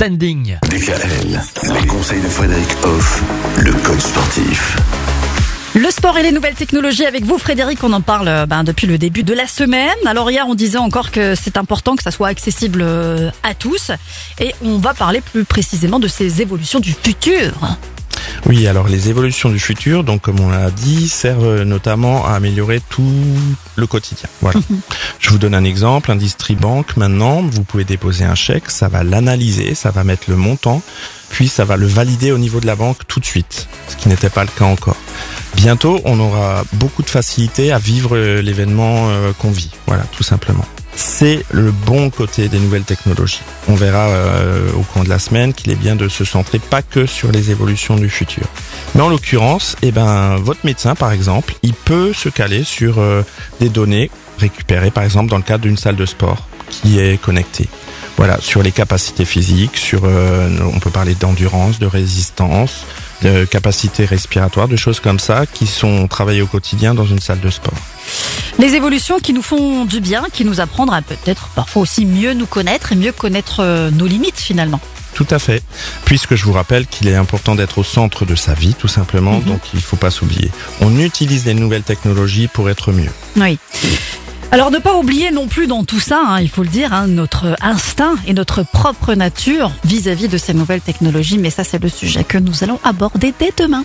standing. DKL, les conseils de Frédéric Hoff, le coach sportif. Le sport et les nouvelles technologies avec vous, Frédéric, on en parle euh, ben, depuis le début de la semaine. Alors hier, on disait encore que c'est important que ça soit accessible euh, à tous. Et on va parler plus précisément de ces évolutions du futur. Oui, alors les évolutions du futur, donc comme on l'a dit, servent notamment à améliorer tout le quotidien. Voilà. Je vous donne un exemple, un distribank maintenant, vous pouvez déposer un chèque, ça va l'analyser, ça va mettre le montant, puis ça va le valider au niveau de la banque tout de suite, ce qui n'était pas le cas encore. Bientôt, on aura beaucoup de facilité à vivre l'événement euh, qu'on vit. Voilà, tout simplement. C'est le bon côté des nouvelles technologies. On verra euh, au cours de la semaine qu'il est bien de se centrer pas que sur les évolutions du futur. Mais en l'occurrence, eh ben, votre médecin, par exemple, il peut se caler sur euh, des données récupérées, par exemple, dans le cadre d'une salle de sport qui est connectée. Voilà, sur les capacités physiques, sur, on peut parler d'endurance, de résistance, de capacité respiratoire, de choses comme ça qui sont travaillées au quotidien dans une salle de sport. Les évolutions qui nous font du bien, qui nous apprennent à peut-être parfois aussi mieux nous connaître et mieux connaître euh, nos limites finalement. Tout à fait. Puisque je vous rappelle qu'il est important d'être au centre de sa vie, tout simplement, Mhm. donc il ne faut pas s'oublier. On utilise les nouvelles technologies pour être mieux. Oui. Alors ne pas oublier non plus dans tout ça, hein, il faut le dire, hein, notre instinct et notre propre nature vis-à-vis de ces nouvelles technologies. Mais ça, c'est le sujet que nous allons aborder dès demain.